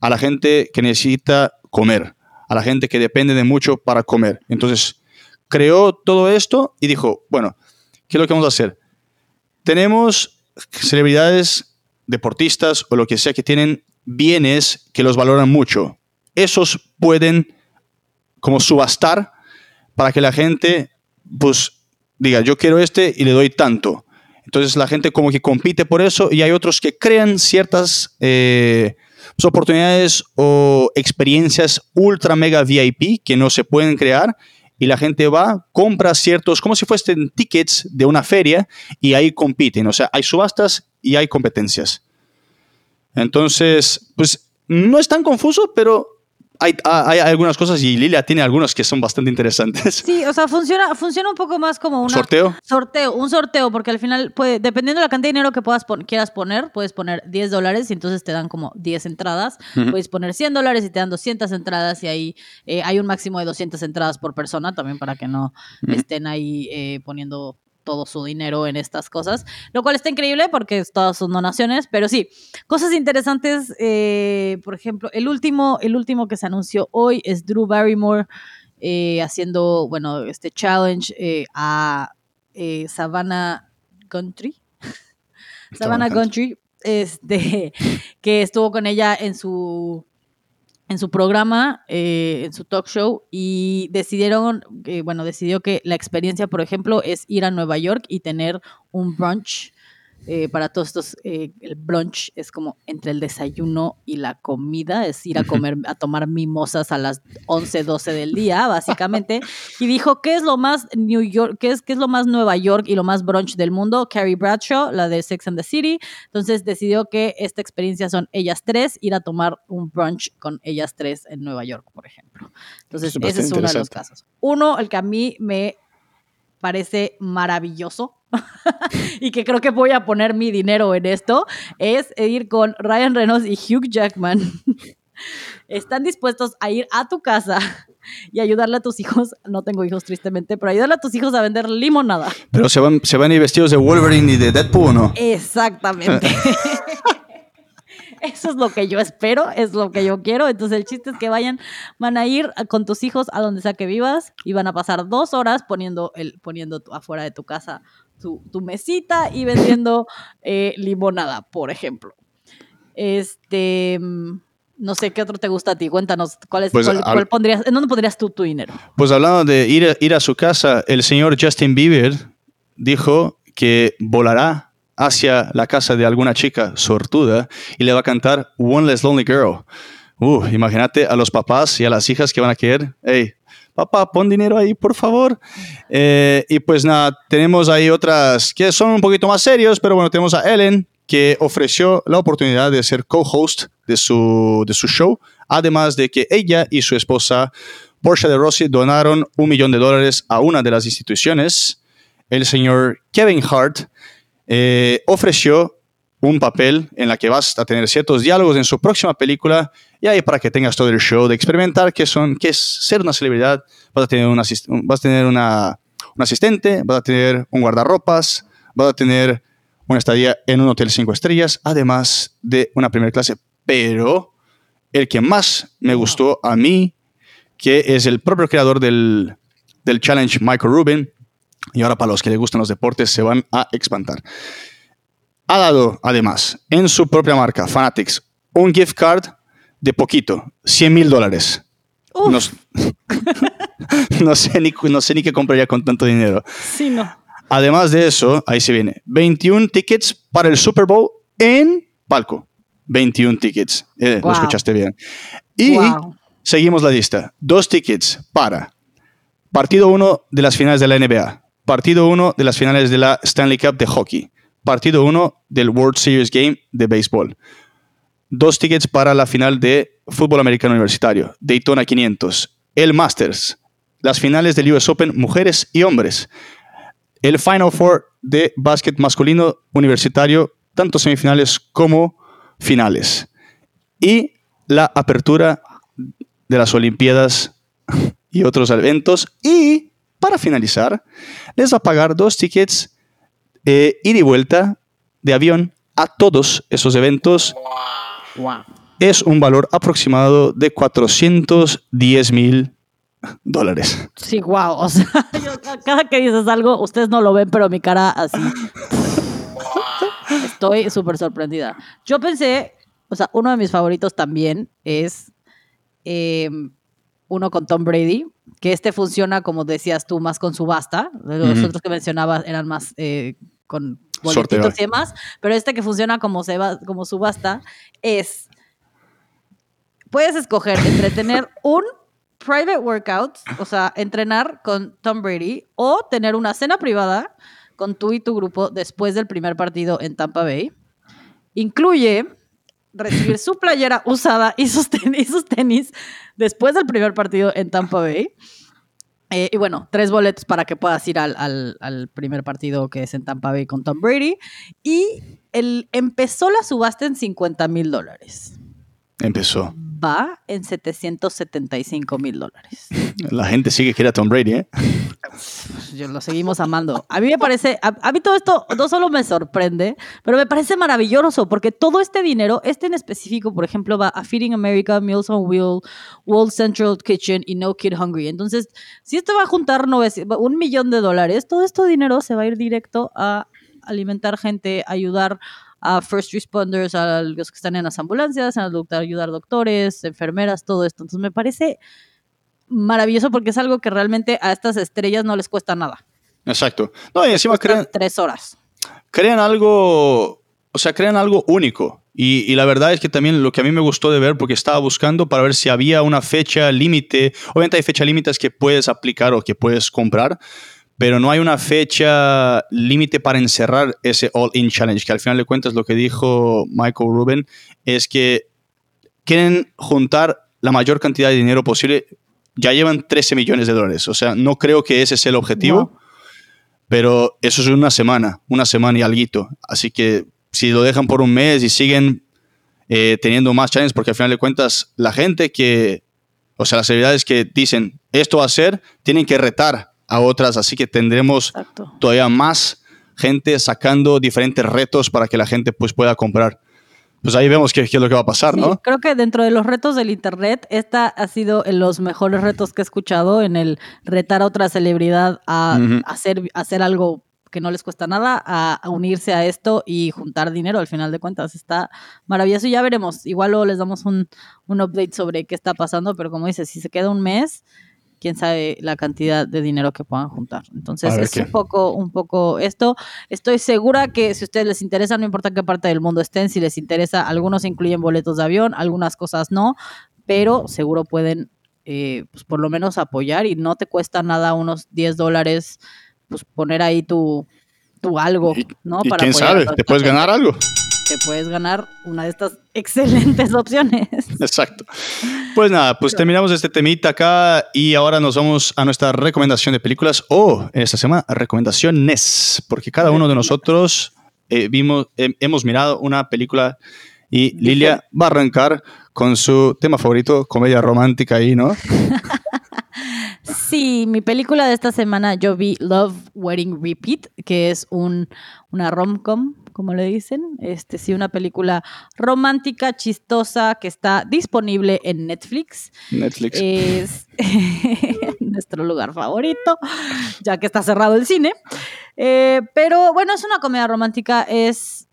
a la gente que necesita comer, a la gente que depende de mucho para comer. Entonces, creó todo esto y dijo, bueno, ¿qué es lo que vamos a hacer? Tenemos celebridades, deportistas o lo que sea que tienen bienes que los valoran mucho. Esos pueden como subastar para que la gente pues diga, yo quiero este y le doy tanto. Entonces la gente como que compite por eso y hay otros que crean ciertas eh, pues, oportunidades o experiencias ultra mega VIP que no se pueden crear y la gente va, compra ciertos, como si fuesen tickets de una feria y ahí compiten. O sea, hay subastas y hay competencias. Entonces, pues no es tan confuso, pero hay, hay, algunas cosas y Lilia tiene algunas que son bastante interesantes. Sí, o sea, funciona, funciona un poco más como un sorteo. Sorteo, un sorteo, porque al final, puede, dependiendo de la cantidad de dinero que puedas quieras poner, puedes poner 10 dólares y entonces te dan como 10 entradas. Puedes poner 100 dólares y te dan 200 entradas y ahí eh, hay un máximo de 200 entradas por persona también para que no estén ahí eh, poniendo todo su dinero en estas cosas, lo cual está increíble porque todas son donaciones, pero sí, cosas interesantes, eh, por ejemplo, el último, el último que se anunció hoy es Drew Barrymore eh, haciendo, bueno, este challenge eh, a Savannah Country. Savannah Country, este, que estuvo con ella en su en su programa, eh, en su talk show, y decidieron, eh, bueno, decidió que la experiencia, por ejemplo, es ir a Nueva York y tener un brunch eh, para todos estos, eh, el brunch es como entre el desayuno y la comida, es ir a comer, a tomar mimosas a las 11, 12 del día, básicamente. Y dijo, ¿qué es lo más New York, qué es, qué es lo más Nueva York y lo más brunch del mundo? Carrie Bradshaw, la de Sex and the City. Entonces decidió que esta experiencia son ellas tres, ir a tomar un brunch con ellas tres en Nueva York, por ejemplo. Entonces, ese es uno de los casos. Uno, el que a mí me parece maravilloso y que creo que voy a poner mi dinero en esto, es ir con Ryan Reynolds y Hugh Jackman. Están dispuestos a ir a tu casa y ayudarle a tus hijos, no tengo hijos tristemente, pero ayudarle a tus hijos a vender limonada. Pero se van, se van a ir vestidos de Wolverine y de Deadpool, ¿o no? Exactamente. Eso es lo que yo espero, es lo que yo quiero. Entonces el chiste es que vayan, van a ir con tus hijos a donde sea que vivas y van a pasar dos horas poniendo, el, poniendo afuera de tu casa tu, mesita y vendiendo eh, limonada, por ejemplo. Este, no sé, ¿qué otro te gusta a ti? Cuéntanos, ¿cuál es, pues, cuál, pondrías, ¿en dónde pondrías tú tu dinero? Pues hablando de ir, ir a su casa, el señor Justin Bieber dijo que volará hacia la casa de alguna chica sortuda y le va a cantar One Less Lonely Girl. Uh, imagínate a los papás y a las hijas que van a querer, hey, papá, pon dinero ahí, por favor. Eh, y pues nada, tenemos ahí otras que son un poquito más serios, pero bueno, tenemos a Ellen, que ofreció la oportunidad de ser co-host de su, de su show, además de que ella y su esposa, Portia de Rossi, donaron un millón de dólares a una de las instituciones. El señor Kevin Hart eh, ofreció un papel en la que vas a tener ciertos diálogos en su próxima película y ahí para que tengas todo el show de experimentar qué son, qué es ser una celebridad, vas a tener, una, vas a tener una, un asistente, vas a tener un guardarropas, vas a tener una estadía en un hotel cinco estrellas, además de una primera clase. Pero el que más me gustó a mí, que es el propio creador del, del challenge, Michael Rubin, y ahora para los que les gustan los deportes se van a expandir. Ha dado, además, en su propia marca, Fanatics, un gift card de poquito, 100 mil dólares. No, sé ni, no sé ni qué compraría con tanto dinero. Sí, no. Además de eso, ahí se viene, 21 tickets para el Super Bowl en palco. 21 tickets. Eh, lo escuchaste bien. Y seguimos la lista. Dos tickets para partido 1 de las finales de la NBA partido 1 de las finales de la Stanley Cup de hockey, partido 1 del World Series Game de béisbol, dos tickets para la final de fútbol americano universitario, Daytona 500, el Masters, las finales del US Open mujeres y hombres, el Final Four de básquet masculino universitario, tanto semifinales como finales, y la apertura de las Olimpiadas y otros eventos, y para finalizar, les va a pagar dos tickets eh, ida y vuelta de avión a todos esos eventos. Es un valor aproximado de 410 mil dólares. Sí, wow. O sea, cada que dices algo, ustedes no lo ven, pero mi cara así. Estoy súper sorprendida. Yo pensé, o sea, uno de mis favoritos también es eh, uno con Tom Brady, que este funciona, como decías tú, más con subasta. Los otros que mencionabas eran más eh, con boletitos y demás. Pero este que funciona como, se va, como subasta es. Puedes escoger entre tener un private workouts, o sea, entrenar con Tom Brady o tener una cena privada con tú y tu grupo después del primer partido en Tampa Bay. Incluye recibir su playera usada y sus tenis, sus tenis después del primer partido en Tampa Bay. Eh, y bueno, tres boletos para que puedas ir al, al, al, primer partido que es en Tampa Bay con Tom Brady. Y el, empezó la subasta en 50 mil dólares. Empezó. Va en 775 mil dólares. La gente sigue que era Tom Brady, ¿eh? Yo lo seguimos amando. A mí me parece, a, a, mí todo esto no solo me sorprende, pero me parece maravilloso porque todo este dinero, este en específico, por ejemplo, va a Feeding America, Meals on Wheel, World Central Kitchen y No Kid Hungry. Entonces, si esto va a juntar un millón de dólares, todo este dinero se va a ir directo a alimentar gente, ayudar a first responders, a los que están en las ambulancias, a ayudar doctores, enfermeras, todo esto. Entonces me parece maravilloso porque es algo que realmente a estas estrellas no les cuesta nada. Exacto. No, y encima crean... Tres horas. Crean algo, o sea, crean algo único. Y, y, la verdad es que también lo que a mí me gustó de ver, porque estaba buscando para ver si había una fecha límite. Obviamente hay fecha límites que puedes aplicar o que puedes comprar, pero no hay una fecha límite para encerrar ese All-In Challenge, que al final de cuentas lo que dijo Michael Rubin es que quieren juntar la mayor cantidad de dinero posible. Ya llevan 13 millones de dólares, o sea, no creo que ese sea el objetivo, pero eso es una semana, una semana y algo. Así que si lo dejan por un mes y siguen eh, teniendo más challenges, porque al final de cuentas la gente que, o sea, las celebridades que dicen esto va a ser, tienen que retar a otras, así que tendremos Exacto. todavía más gente sacando diferentes retos para que la gente pues pueda comprar. Pues ahí vemos qué, qué es lo que va a pasar, sí, ¿no? Creo que dentro de los retos del Internet, esta ha sido en los mejores retos que he escuchado, en el retar a otra celebridad a, uh -huh. hacer, a hacer algo que no les cuesta nada, a, a, unirse a esto y juntar dinero al final de cuentas. Está maravilloso y ya veremos. Igual luego les damos un, un update sobre qué está pasando, pero como dices, si se queda un mes, quién sabe la cantidad de dinero que puedan juntar. Entonces es qué. un poco, un poco esto. Estoy segura que si a ustedes les interesa, no importa qué parte del mundo estén, si les interesa, algunos incluyen boletos de avión, algunas cosas no, pero seguro pueden eh, pues por lo menos apoyar y no te cuesta nada unos 10 dólares, pues poner ahí tu, tu algo, ¿no? Y, y quién sabe, te puedes ganar algo te puedes ganar una de estas excelentes opciones. Exacto. Pues nada, pues terminamos este temita acá y ahora nos vamos a nuestra recomendación de películas o esta semana recomendaciones, porque cada uno de nosotros eh, vimos, eh, hemos mirado una película y Lilia va a arrancar con su tema favorito, comedia romántica ahí, ¿no? Sí, mi película de esta semana yo vi Love Wedding Repeat, que es un, una rom-com como le dicen. Este sí, una película romántica, chistosa, que está disponible en Netflix. Netflix. Es nuestro lugar favorito, ya que está cerrado el cine. Eh, pero bueno, es una comedia romántica, es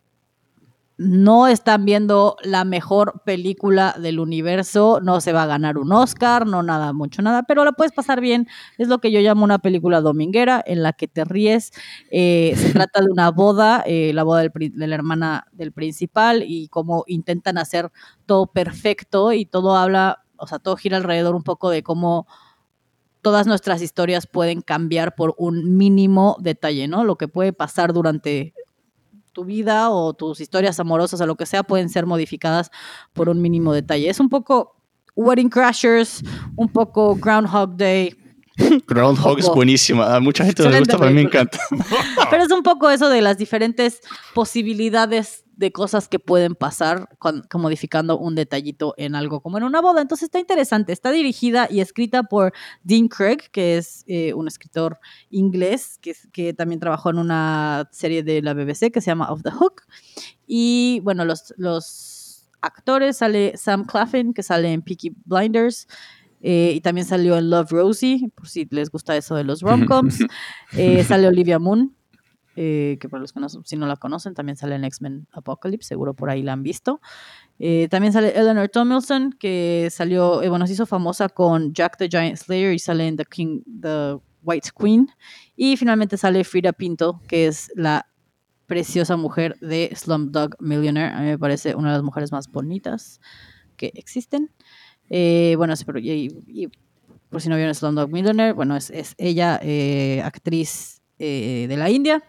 no están viendo la mejor película del universo, no se va a ganar un Oscar, no nada, mucho nada, pero la puedes pasar bien. Es lo que yo llamo una película dominguera en la que te ríes. Eh, se trata de una boda, eh, la boda del, de la hermana del principal y cómo intentan hacer todo perfecto y todo habla, o sea, todo gira alrededor un poco de cómo todas nuestras historias pueden cambiar por un mínimo detalle, ¿no? Lo que puede pasar durante tu vida o tus historias amorosas o lo que sea pueden ser modificadas por un mínimo detalle. Es un poco Wedding Crashers, un poco Groundhog Day. Groundhog es buenísima. A mucha gente le gusta, pero a mí me encanta. pero es un poco eso de las diferentes posibilidades de cosas que pueden pasar con, con, modificando un detallito en algo como en una boda. Entonces está interesante. Está dirigida y escrita por Dean Craig, que es eh, un escritor inglés que, que, también trabajó en una serie de la BBC que se llama Off the Hook. Y bueno, los, los actores sale Sam Claflin, que sale en Peaky Blinders. Eh, y también salió en Love Rosie, por si les gusta eso de los romcoms. eh, sale Olivia Moon, eh, que para los que no, si no la conocen, también sale en X-Men Apocalypse, seguro por ahí la han visto. Eh, también sale Eleanor Tomlinson, que salió, eh, bueno, se hizo famosa con Jack the Giant Slayer y sale en The King, The White Queen. Y finalmente sale Frida Pinto, que es la preciosa mujer de Slumdog Millionaire. A mí me parece una de las mujeres más bonitas que existen. Bueno, y, y, por si no vieron Slumdog Millionaire, bueno, es, es ella, actriz de la India.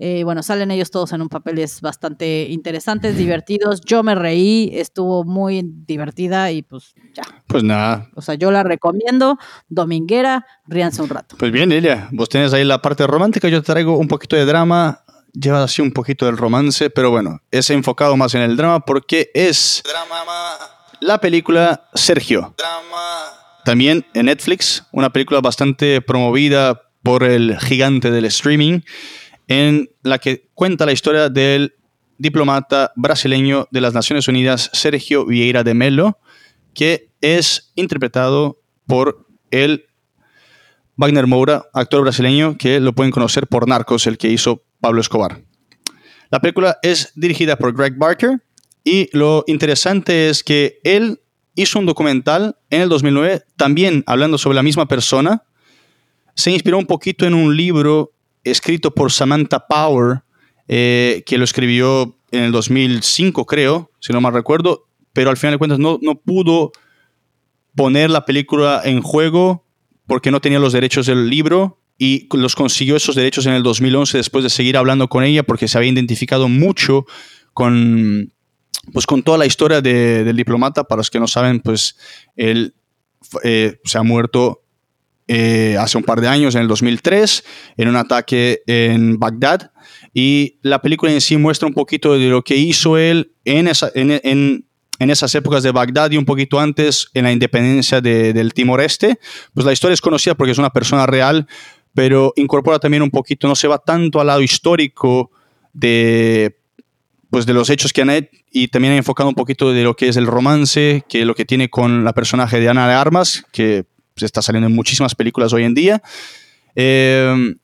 Eh, bueno, salen ellos todos en un papeles bastante interesantes, divertidos. Yo me reí, estuvo muy divertida y pues ya. Pues nada. O sea, yo la recomiendo. Dominguera, ríanse un rato. Pues bien, Elia, vos tenés ahí la parte romántica, yo te traigo un poquito de drama. Lleva así un poquito del romance, pero bueno, es enfocado más en el drama porque es la película Sergio. También en Netflix, una película bastante promovida por el gigante del streaming, en la que cuenta la historia del diplomata brasileño de las Naciones Unidas, Sergio Vieira de Mello, que es interpretado por el Wagner Moura, actor brasileño que lo pueden conocer por Narcos, el que hizo Pablo Escobar. La película es dirigida por Greg Barker y lo interesante es que él hizo un documental en el 2009 también hablando sobre la misma persona. Se inspiró un poquito en un libro escrito por Samantha Power, eh, que lo escribió en el 2005, creo, si no mal recuerdo, pero al final de cuentas no, no pudo poner la película en juego porque no tenía los derechos del libro y los consiguió esos derechos en el 2011 después de seguir hablando con ella porque se había identificado mucho con, pues, con toda la historia del diplomata. Para los que no saben, pues él eh, se ha muerto eh, hace un par de años, en el 2003, en un ataque en Bagdad. Y la película en sí muestra un poquito de lo que hizo él en, esa, en, en, en esas épocas de Bagdad y un poquito antes en la independencia de, del Timor Este. Pues la historia es conocida porque es una persona real, pero incorpora también un poquito, no se va tanto al lado histórico de, pues de los hechos que han hecho y también ha enfocado un poquito de lo que es el romance, que lo que tiene con la personaje de Ana de Armas, que pues, está saliendo en muchísimas películas hoy en día. Eh,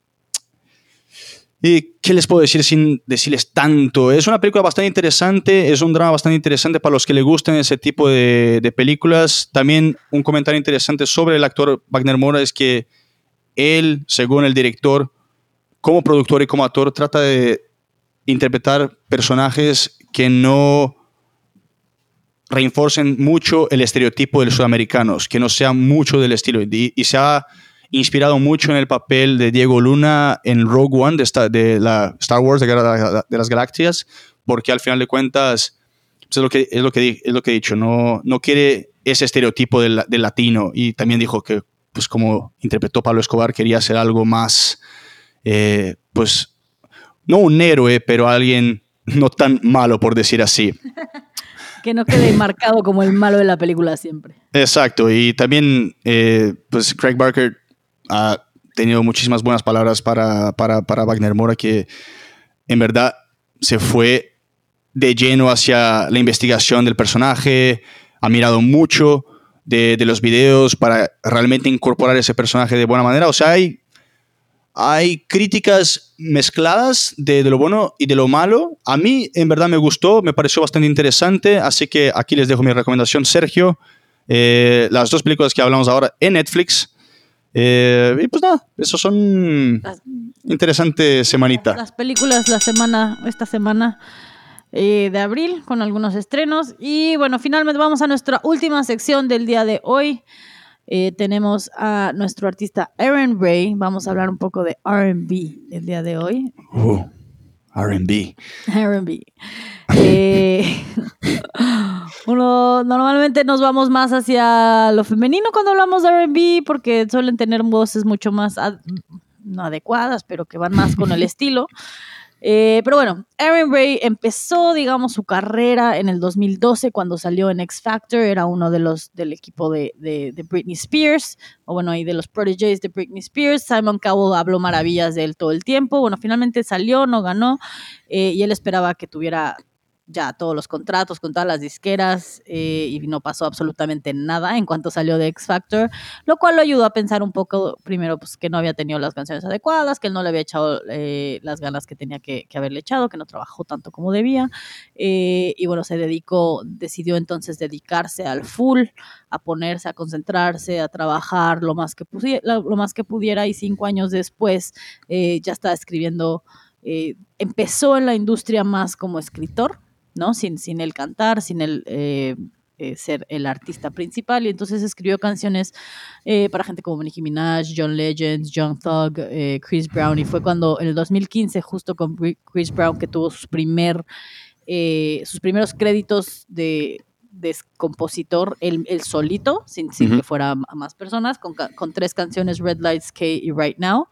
¿Y qué les puedo decir sin decirles tanto? Es una película bastante interesante, es un drama bastante interesante para los que les gusten ese tipo de, de películas. También un comentario interesante sobre el actor Wagner Mora es que él, según el director, como productor y como actor, trata de interpretar personajes que no reinforcen mucho el estereotipo de los sudamericanos, que no sean mucho del estilo. Y, y, se ha inspirado mucho en el papel de Diego Luna en Rogue One de, esta, de la Star Wars de, de, las Galaxias, porque al final de cuentas pues es, lo que, es, lo que, es lo que he dicho, no, no quiere ese estereotipo del, del latino. Y también dijo que pues como interpretó Pablo Escobar, quería ser algo más, eh, pues, no un héroe, pero alguien no tan malo, por decir así. que no quede marcado como el malo de la película siempre. Exacto, y también, eh, pues, Craig Barker ha tenido muchísimas buenas palabras para, para, para Wagner Mora, que en verdad se fue de lleno hacia la investigación del personaje, ha mirado mucho, de, de, los videos para realmente incorporar ese personaje de buena manera. O sea, hay, hay críticas mezcladas de, de, lo bueno y de lo malo. A mí, en verdad, me gustó, me pareció bastante interesante. Así que aquí les dejo mi recomendación, Sergio. Eh, las dos películas que hablamos ahora en Netflix. Eh, y pues nada, eso son las, interesante semanita. Las películas la semana, esta semana eh, de abril con algunos estrenos. Y bueno, finalmente vamos a nuestra última sección del día de hoy. Eh, tenemos a nuestro artista Aaron Ray. Vamos a hablar un poco de RB el día de hoy. Uh, RB. RB. eh, uno, normalmente nos vamos más hacia lo femenino cuando hablamos de RB porque suelen tener voces mucho más ad, no adecuadas, pero que van más con el estilo. Eh, pero bueno, Aaron Ray empezó, digamos, su carrera en el 2012 cuando salió en X Factor. Era uno de los del equipo de, de, de Britney Spears, o bueno, y de los protégés de Britney Spears. Simon Cowell habló maravillas de él todo el tiempo. Bueno, finalmente salió, no ganó, eh, y él esperaba que tuviera ya todos los contratos con todas las disqueras eh, y no pasó absolutamente nada en cuanto salió de X Factor, lo cual lo ayudó a pensar un poco, primero, pues que no había tenido las canciones adecuadas, que él no le había echado eh, las ganas que tenía que, haberle echado, que no trabajó tanto como debía. Eh, y bueno, se dedicó, decidió entonces dedicarse al full, a ponerse, a concentrarse, a trabajar lo más que, pudiera, lo más que pudiera y cinco años después ya estaba escribiendo. empezó en la industria más como escritor, ¿no? Sin, sin el cantar, sin el, eh, eh, ser el artista principal y entonces escribió canciones eh, para gente como Nicki Minaj, John Legend, John Thug, Chris Brown y fue cuando en el 2015 justo con Chris Brown que tuvo sus primer sus primeros créditos de, de compositor el, solito, sin, sin que fuera más personas, con, con, tres canciones, Red Lights, K y Right Now.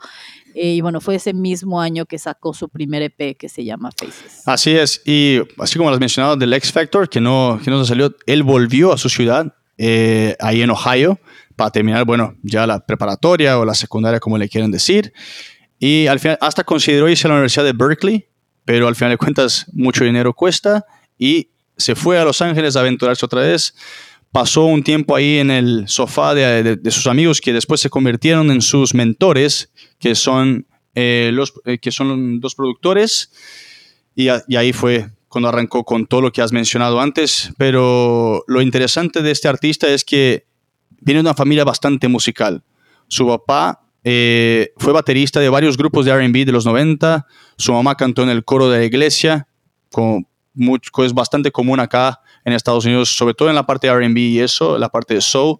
Eh, y bueno, fue ese mismo año que sacó su primer EP que se llama Faces. Así es, y así como lo has mencionado del X Factor, que no, que no se salió, él volvió a su ciudad, eh, ahí en Ohio, para terminar, bueno, ya la preparatoria o la secundaria, como le quieren decir. Y al final, hasta consideró irse a la Universidad de Berkeley, pero al final de cuentas, mucho dinero cuesta y se fue a Los Ángeles a aventurarse otra vez. Pasó un tiempo ahí en el sofá de, sus amigos que después se convirtieron en sus mentores, que son, eh, los, eh, que son dos productores. Y, y ahí fue cuando arrancó con todo lo que has mencionado antes. Pero lo interesante de este artista es que viene de una familia bastante musical. Su papá eh, fue baterista de varios grupos de RB de los 90. Su mamá cantó en el coro de la iglesia, como mucho, es bastante común acá en Estados Unidos, sobre todo en la parte de RB y eso, la parte de soul.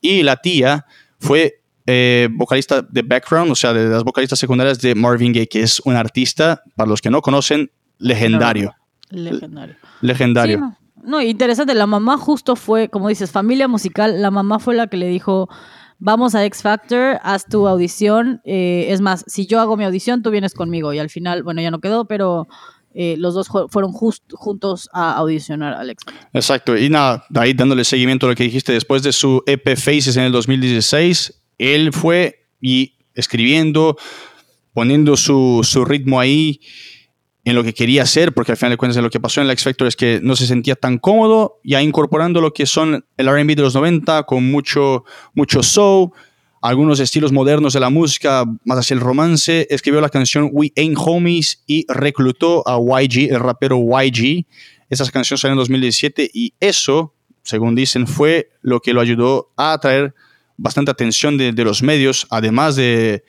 Y la tía fue eh, vocalista de background, o sea, de las vocalistas secundarias de Marvin Gaye, que es un artista, para los que no conocen, legendario. Legendario. Legendario. no. interesante. La mamá justo fue, como dices, familia musical. La mamá fue la que le dijo, vamos a X Factor, haz tu audición. Eh, es más, si yo hago mi audición, tú vienes conmigo. Y al final, bueno, ya no quedó, pero eh, los dos fueron juntos a audicionar Alex. Exacto, y nada, ahí dándole seguimiento a lo que dijiste, después de su EP Faces en el 2016, él fue y escribiendo, poniendo su, ritmo ahí en lo que quería hacer, porque al final de cuentas lo que pasó en el X Factor es que no se sentía tan cómodo, ya incorporando lo que son el RB de los 90 con mucho, mucho soul, algunos estilos modernos de la música, más hacia el romance, escribió la canción We Ain't Homies y reclutó a YG, el rapero YG. Esas canciones salieron en 2017 y eso, según dicen, fue lo que lo ayudó a atraer bastante atención de, los medios, además de,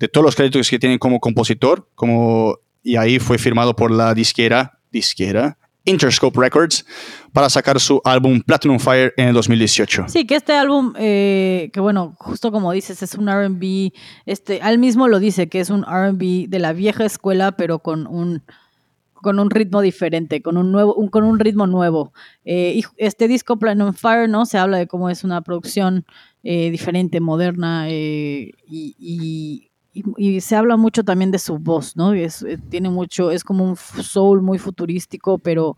de, todos los créditos que tiene como compositor, como, y ahí fue firmado por la disquera, disquera, Interscope Records para sacar su álbum Platinum Fire en el 2018. Sí, que este álbum, eh, que bueno, justo como dices, es un RB, este, él mismo lo dice, que es un RB de la vieja escuela, pero con un con un ritmo diferente, con un nuevo, con un ritmo nuevo. Eh, y este disco Platinum Fire, ¿no? Se habla de cómo es una producción eh, diferente, moderna, y y, se habla mucho también de su voz, ¿no? Es, eh, tiene mucho, es como un soul muy futurístico, pero,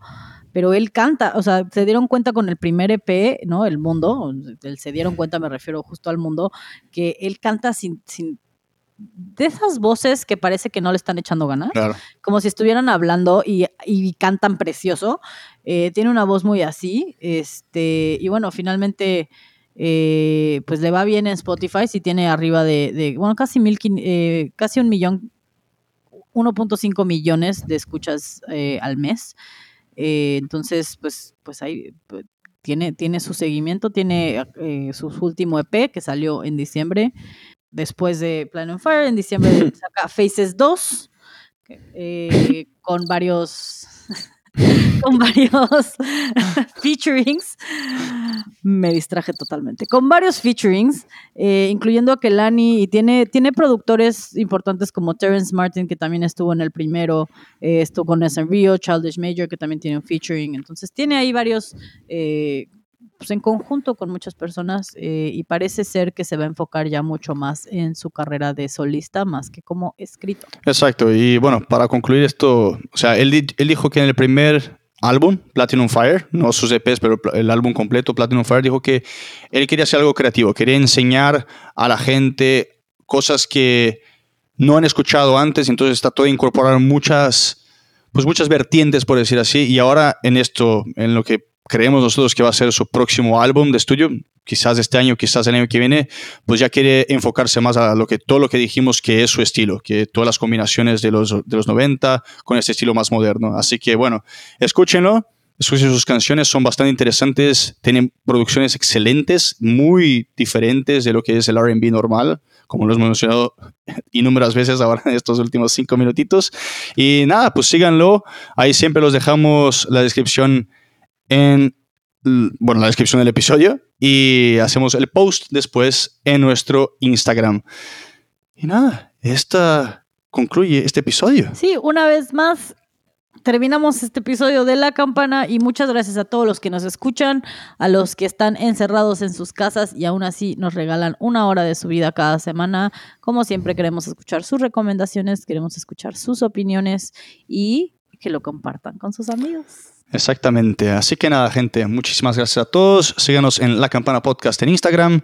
pero él canta, o sea, se dieron cuenta con el primer EP, ¿no? El mundo, se dieron cuenta, me refiero justo al mundo, que él canta sin, sin de esas voces que parece que no le están echando ganas, como si estuvieran hablando y, y cantan precioso. Eh, tiene una voz muy así, este, y bueno, finalmente eh, pues le va bien en Spotify, si tiene arriba de, bueno, casi, mil, eh, casi un millón, 1.5 millones de escuchas eh, al mes. entonces, pues, pues ahí pues, tiene, tiene su seguimiento, tiene su último EP que salió en diciembre, después de Plan on Fire, en diciembre saca Faces 2, con varios con varios featurings. Me distraje totalmente. Con varios featurings, eh, incluyendo a Kelani, y tiene, tiene productores importantes como Terrence Martin, que también estuvo en el primero, eh, estuvo con. Rio, Childish Major, que también tiene un featuring. Entonces, tiene ahí varios eh, pues, en conjunto con muchas personas eh, y parece ser que se va a enfocar ya mucho más en su carrera de solista más que como escrito. Exacto, y bueno, para concluir esto, o sea, él, él dijo que en el primer álbum, Platinum Fire, no sus EPs, pero el álbum completo, Platinum Fire, dijo que él quería hacer algo creativo, quería enseñar a la gente cosas que no han escuchado antes, entonces está todo incorporar muchas, pues muchas vertientes, por decir así, y ahora en esto, en lo que creemos nosotros que va a ser su próximo álbum de estudio, quizás este año, quizás el año que viene, pues ya quiere enfocarse más a lo que todo lo que dijimos que es su estilo, que todas las combinaciones de los, de los 90 con este estilo más moderno. Así que bueno, escúchenlo. Escuchen sus canciones, son bastante interesantes, tienen producciones excelentes, muy diferentes de lo que es el RB normal, como lo hemos mencionado innumerables veces ahora en estos últimos cinco minutitos. Y nada, pues síganlo, ahí siempre los dejamos la descripción en bueno, la descripción del episodio y hacemos el post después en nuestro Instagram. Y nada, esta concluye este episodio. Sí, una vez más, terminamos este episodio de La Campana y muchas gracias a todos los que nos escuchan, a los que están encerrados en sus casas y aún así nos regalan una hora de su vida cada semana. Como siempre queremos escuchar sus recomendaciones, queremos escuchar sus opiniones y que lo compartan con sus amigos. Exactamente. Así que nada, gente, muchísimas gracias a todos. Síganos en La Campana Podcast en Instagram.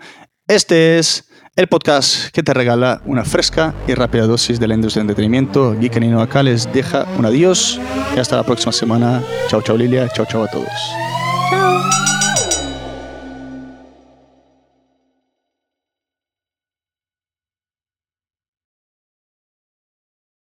Este es el podcast que te regala una fresca y rápida dosis de la industria del entretenimiento. Geek acá les deja un adiós y hasta la próxima semana. Chao, chao Lilia, chao, chao a todos. Chao.